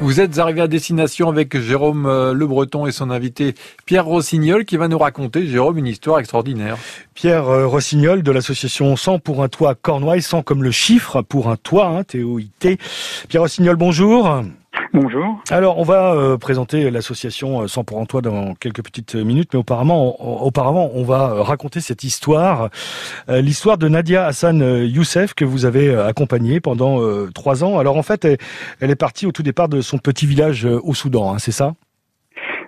Vous êtes arrivé à destination avec Jérôme euh, Le Breton et son invité Pierre Rossignol qui va nous raconter, Jérôme, une histoire extraordinaire. Pierre euh, Rossignol de l'association 100 pour un toit Cornouailles, 100 comme le chiffre pour un toit, hein, T-O-I-T. Pierre Rossignol, bonjour. Bonjour. Alors, on va euh, présenter l'association 100 pour un toit dans quelques petites minutes, mais auparavant, on, auparavant, on va raconter cette histoire, euh, l'histoire de Nadia Hassan Youssef que vous avez accompagnée pendant trois ans. Alors, en fait, elle, est partie au tout départ de son petit village au Soudan, hein, c'est ça?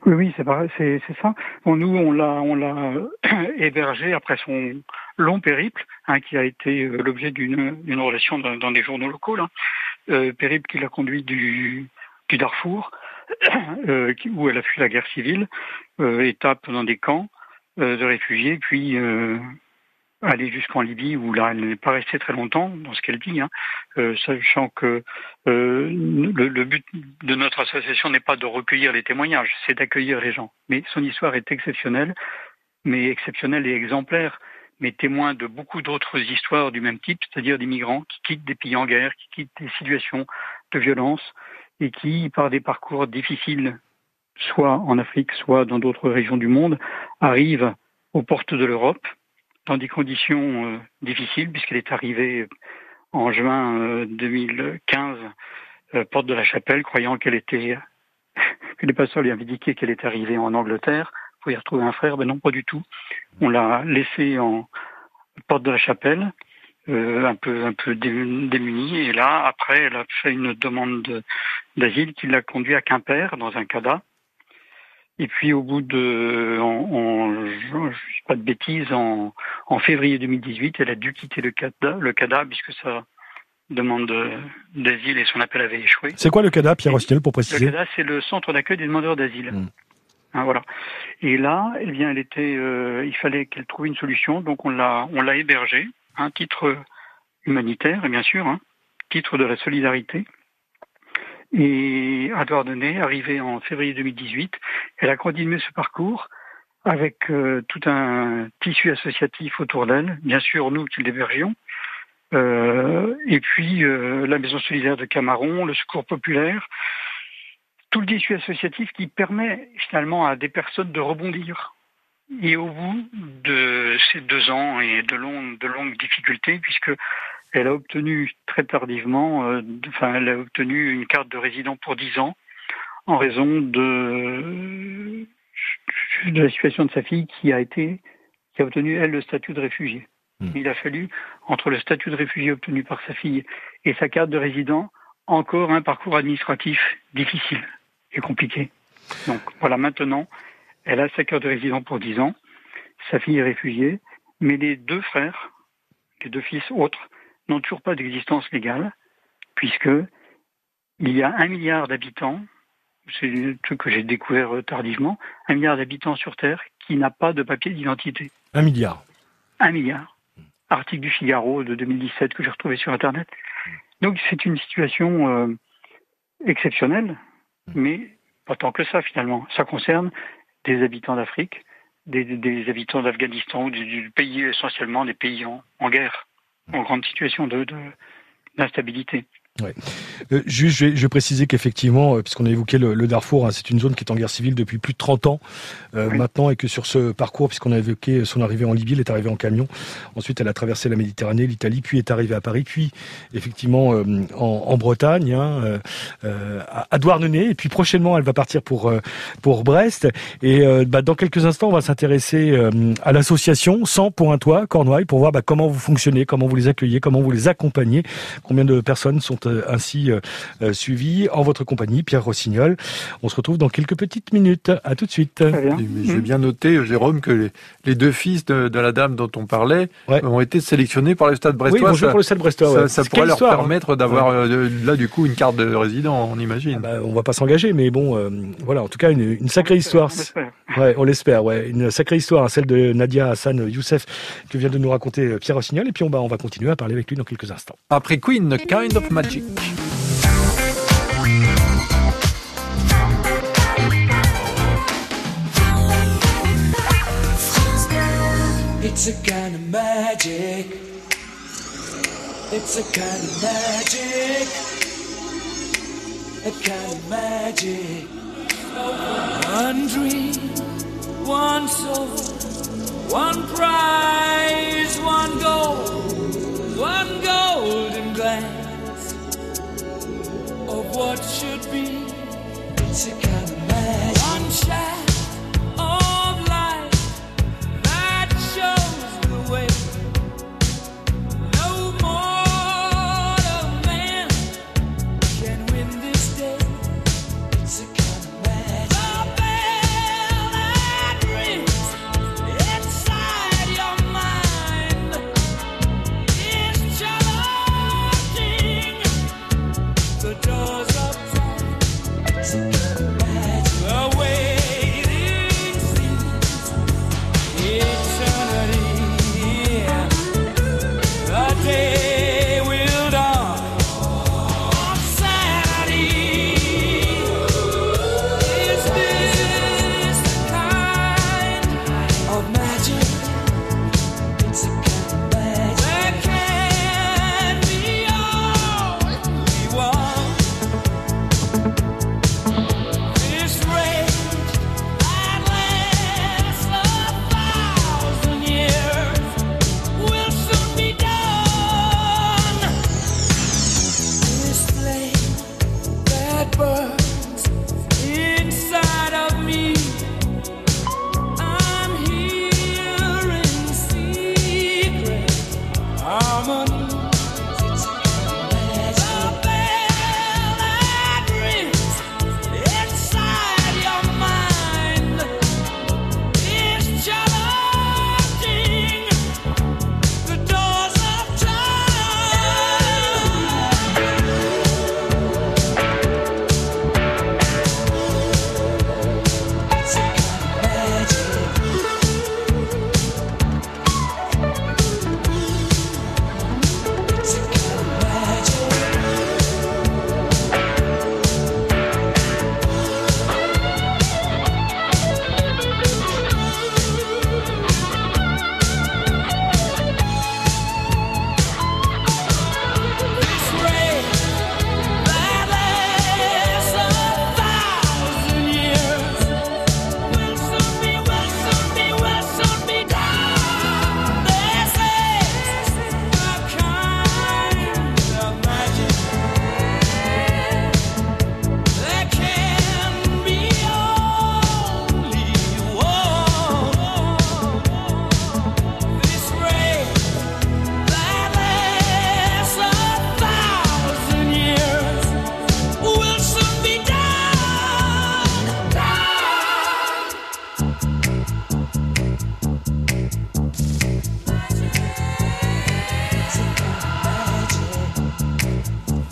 Oui, oui, c'est c'est c'est ça. Bon, nous, on l'a, on l'a hébergé après son long périple, hein, qui a été l'objet d'une, d'une relation dans, dans, des journaux locaux, là. Euh, périple qui l'a conduit du, du Darfour, euh, où elle a fui la guerre civile, euh, étape dans des camps euh, de réfugiés, puis aller jusqu'en Libye, où là, elle n'est pas restée très longtemps, dans ce qu'elle dit, hein, sachant que le, le, but de notre association n'est pas de recueillir les témoignages, c'est d'accueillir les gens. Mais son histoire est exceptionnelle, mais exceptionnelle et exemplaire mais témoin de beaucoup d'autres histoires du même type, c'est-à-dire des migrants qui quittent des pays en guerre, qui quittent des situations de violence et qui, par des parcours difficiles, soit en Afrique, soit dans d'autres régions du monde, arrivent aux portes de l'Europe dans des conditions euh, difficiles, puisqu'elle est arrivée en juin 2015, euh, euh, porte de la Chapelle, croyant qu'elle était, que les pasteurs lui avaient indiqué qu'elle était arrivée en Angleterre pour y retrouver un frère. Ben non, pas du tout. On l'a laissée en porte de la Chapelle, euh, un peu un peu démunie. Et là, après, elle a fait une demande d'asile qui l'a conduit à Quimper dans un CADA. Et puis au bout de, en, je sais pas de bêtises, en, en, février 2018, elle a dû quitter le CADA, le CADA puisque sa demande d'asile et son appel avait échoué. C'est quoi le CADA, Pierre Rostiel, pour préciser Le CADA, c'est le centre d'accueil des demandeurs d'asile. Hein, voilà. Et là, eh bien, elle était, euh, il fallait qu'elle trouve une solution, donc on l'a, on l'a hébergée, un titre humanitaire, bien sûr, hein, titre de la solidarité. Et à Douarnenez, arrivée en février 2018, elle a continué ce parcours avec euh, tout un tissu associatif autour d'elle, bien sûr nous qui l'hébergions, euh, et puis euh, la Maison solidaire de Camaron, le Secours populaire, tout le tissu associatif qui permet finalement à des personnes de rebondir. Et au bout de ces deux ans et de longues, de longues difficultés, puisque elle a obtenu très tardivement, euh, enfin, elle a obtenu une carte de résident pour dix ans en raison de, de la situation de sa fille qui a été, qui a obtenu elle le statut de réfugié. Hmm. Il a fallu entre le statut de réfugié obtenu par sa fille et sa carte de résident encore un parcours administratif difficile est compliqué. Donc voilà, maintenant, elle a sa carte de résident pour 10 ans, sa fille est réfugiée, mais les deux frères, les deux fils autres, n'ont toujours pas d'existence légale, puisque il y a un milliard d'habitants, c'est un truc que j'ai découvert tardivement, un milliard d'habitants sur Terre qui n'a pas de papier d'identité. Un milliard. Un milliard. Article du Figaro de 2017 que j'ai retrouvé sur Internet. Donc c'est une situation euh, exceptionnelle mais pas tant que ça finalement. Ça concerne des habitants d'Afrique, des, des, habitants d'Afghanistan ou du, pays essentiellement des pays en, en guerre, en grande situation de d'instabilité. Ouais. Euh, juste, je vais, je vais préciser qu'effectivement, euh, puisqu'on a évoqué le, le Darfour, hein, c'est une zone qui est en guerre civile depuis plus de 30 ans euh, maintenant, et que sur ce parcours, puisqu'on a évoqué son arrivée en Libye, elle est arrivée en camion. Ensuite, elle a traversé la Méditerranée, l'Italie, puis est arrivée à Paris, puis effectivement euh, en, en, Bretagne, hein, à Douarnenez, et puis prochainement, elle va partir pour pour Brest. Et bah, dans quelques instants, on va s'intéresser à l'association 100 pour un toit, Cornouailles, pour voir bah, comment vous fonctionnez, comment vous les accueillez, comment vous les accompagnez, combien de personnes sont euh, ainsi euh, euh, suivi en votre compagnie, Pierre Rossignol. On se retrouve dans quelques petites minutes. À tout de suite. J'ai bien noté, Jérôme, que les, deux fils de, la dame dont on parlait ont été sélectionnés par le Stade Brestois. Oui, bonjour pour le Stade Brestois. Ça, pourrait leur hein. permettre d'avoir là du coup une carte de résident, on imagine. Ah bah, on va pas s'engager, mais bon, voilà, en tout cas une, sacrée histoire. Ouais, on l'espère, ouais, une sacrée histoire, hein, celle de Nadia Hassan Youssef que vient de nous raconter Pierre Rossignol, et puis on va, on va continuer à parler avec lui dans quelques instants. Après Queen, Kind of Magic. It's a kind of of magic. It's a kind of magic. A kind of magic. One dream, one soul, one prize, one goal, one golden glance of what should be.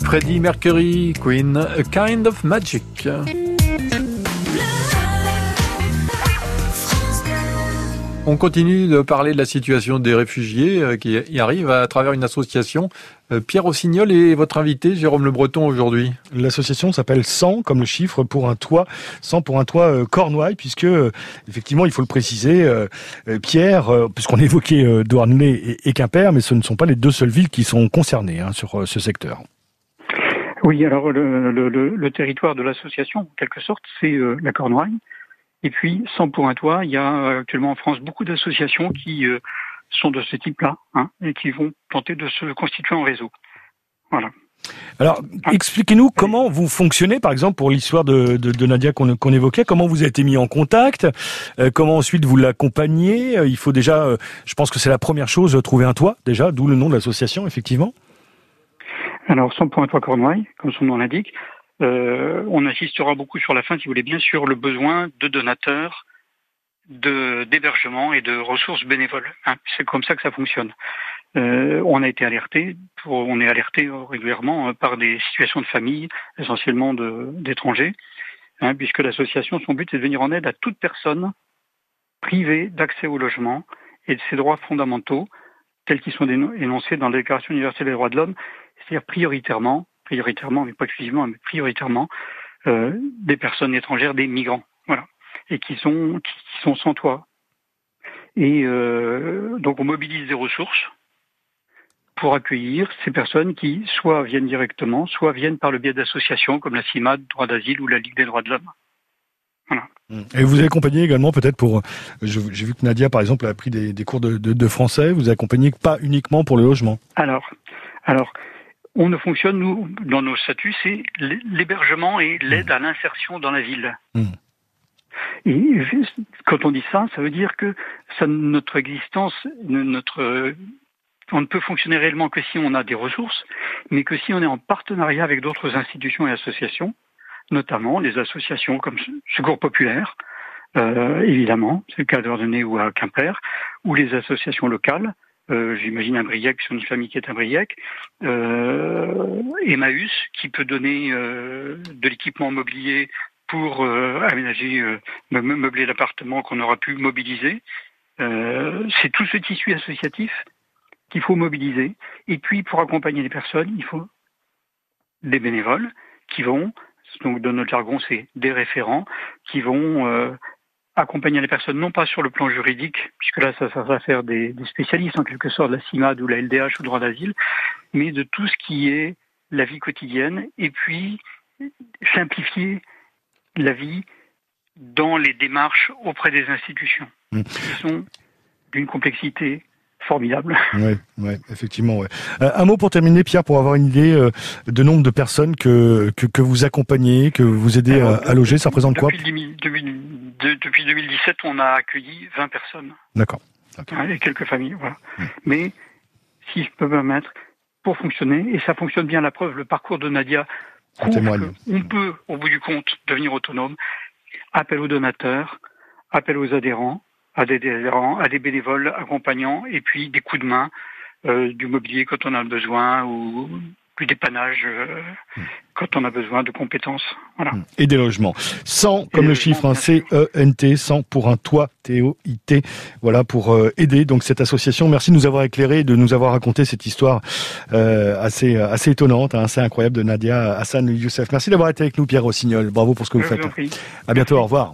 Freddie Mercury, Queen, A Kind of Magic. On continue de parler de la situation des réfugiés euh, qui y arrivent à travers une association. Euh, Pierre Rossignol est votre invité, Jérôme Le Breton, aujourd'hui. L'association s'appelle 100, comme le chiffre, pour un toit, 100 pour un toit euh, cornouaille, puisque, effectivement, il faut le préciser, Pierre, puisqu'on évoquait Douarnenez et Quimper, mais ce ne sont pas les deux seules villes qui sont concernées hein, sur ce secteur. Oui, alors le, le, le, territoire de l'association, en quelque sorte, c'est euh, la Cornouaille. Et puis, sans pour un toit, il y a euh, actuellement en France beaucoup d'associations qui euh, sont de ce type-là hein, et qui vont tenter de se constituer en réseau. Voilà. Alors, expliquez-nous comment vous fonctionnez, par exemple, pour l'histoire de, de, de, Nadia qu'on évoquait, comment vous avez été mis en contact, comment ensuite vous l'accompagnez. Il faut déjà, je pense que c'est la première chose, trouver un toit, déjà, d'où le nom de l'association, effectivement. Alors, sans point à Cornouailles, comme son nom l'indique, euh, on insistera beaucoup sur la fin, si vous voulez bien, sur le besoin de donateurs, de d'hébergement et de ressources bénévoles. Hein. C'est comme ça que ça fonctionne. Euh, on a été alerté, on est alerté régulièrement par des situations de famille, essentiellement d'étrangers, hein, puisque l'association, son but, c'est de venir en aide à toute personne privée d'accès au logement et de ses droits fondamentaux, tels qu'ils sont énoncés dans la Déclaration universelle des droits de l'homme c'est-à-dire prioritairement, prioritairement, mais pas exclusivement, mais prioritairement, euh, des personnes étrangères, des migrants, voilà, et qui sont qui sont sans toit. Et donc on mobilise des ressources pour accueillir ces personnes qui soit viennent directement, soit viennent par le biais d'associations comme la CIMAD, Droit d'asile ou la Ligue des droits de l'homme. Et vous accompagnez également peut-être pour, j'ai vu que Nadia par exemple a pris des, cours de, français, vous accompagnez pas uniquement pour le logement? Alors, alors, on ne fonctionne, nous, dans nos statuts, c'est l'hébergement et l'aide mmh. à l'insertion dans la ville. Mmh. Et quand on dit ça, ça veut dire que ça, notre existence, notre on ne peut fonctionner réellement que si on a des ressources, mais que si on est en partenariat avec d'autres institutions et associations, notamment les associations comme Secours Populaire, euh, évidemment, c'est le cas d'Ordonnay ou à Quimper, ou les associations locales, euh, j'imagine un Briec, sur une famille qui est à Briec, euh, Emmaüs, qui peut donner euh, de l'équipement mobilier pour aménager, meubler l'appartement qu'on aura pu mobiliser. c'est tout ce tissu associatif qu'il faut mobiliser. Et puis, pour accompagner les personnes, il faut des bénévoles qui vont, donc dans notre jargon, c'est des référents, qui vont euh, accompagner les personnes, non pas sur le plan juridique, puisque là, ça, va faire des, spécialistes, en quelque sorte, de la CIMAD ou la LDH ou droit d'asile, mais de tout ce qui est la vie quotidienne, et puis simplifier la vie dans les démarches auprès des institutions, mmh. qui sont d'une complexité formidable. Oui, ouais, effectivement. Ouais. Euh, un mot pour terminer, Pierre, pour avoir une idée euh, de nombre de personnes que, que, vous accompagnez, que vous aidez à, loger, ça représente quoi depuis, 2017, on a accueilli 20 personnes. D'accord. Et quelques familles, voilà. Mmh. Mais, si je peux me permettre, pour fonctionner, et ça fonctionne bien la preuve, le parcours de Nadia on peut, au bout du compte, devenir autonome. Appel aux donateurs, appel aux adhérents, à des à des bénévoles accompagnants et puis des coups de main, euh, du mobilier quand on a besoin ou du dépannage euh, quand on a besoin de compétences. Voilà. Et des logements. 100 comme le chiffre, hein, C-E-N-T, 100 pour un toit, T-O-I-T. Voilà, pour euh, aider donc cette association. Merci de nous avoir éclairé, de nous avoir raconté cette histoire assez assez étonnante, hein, assez incroyable de Nadia Hassan Youssef. Merci d'avoir été avec nous, Pierre Rossignol. Bravo pour ce que vous faites. À bientôt, au revoir.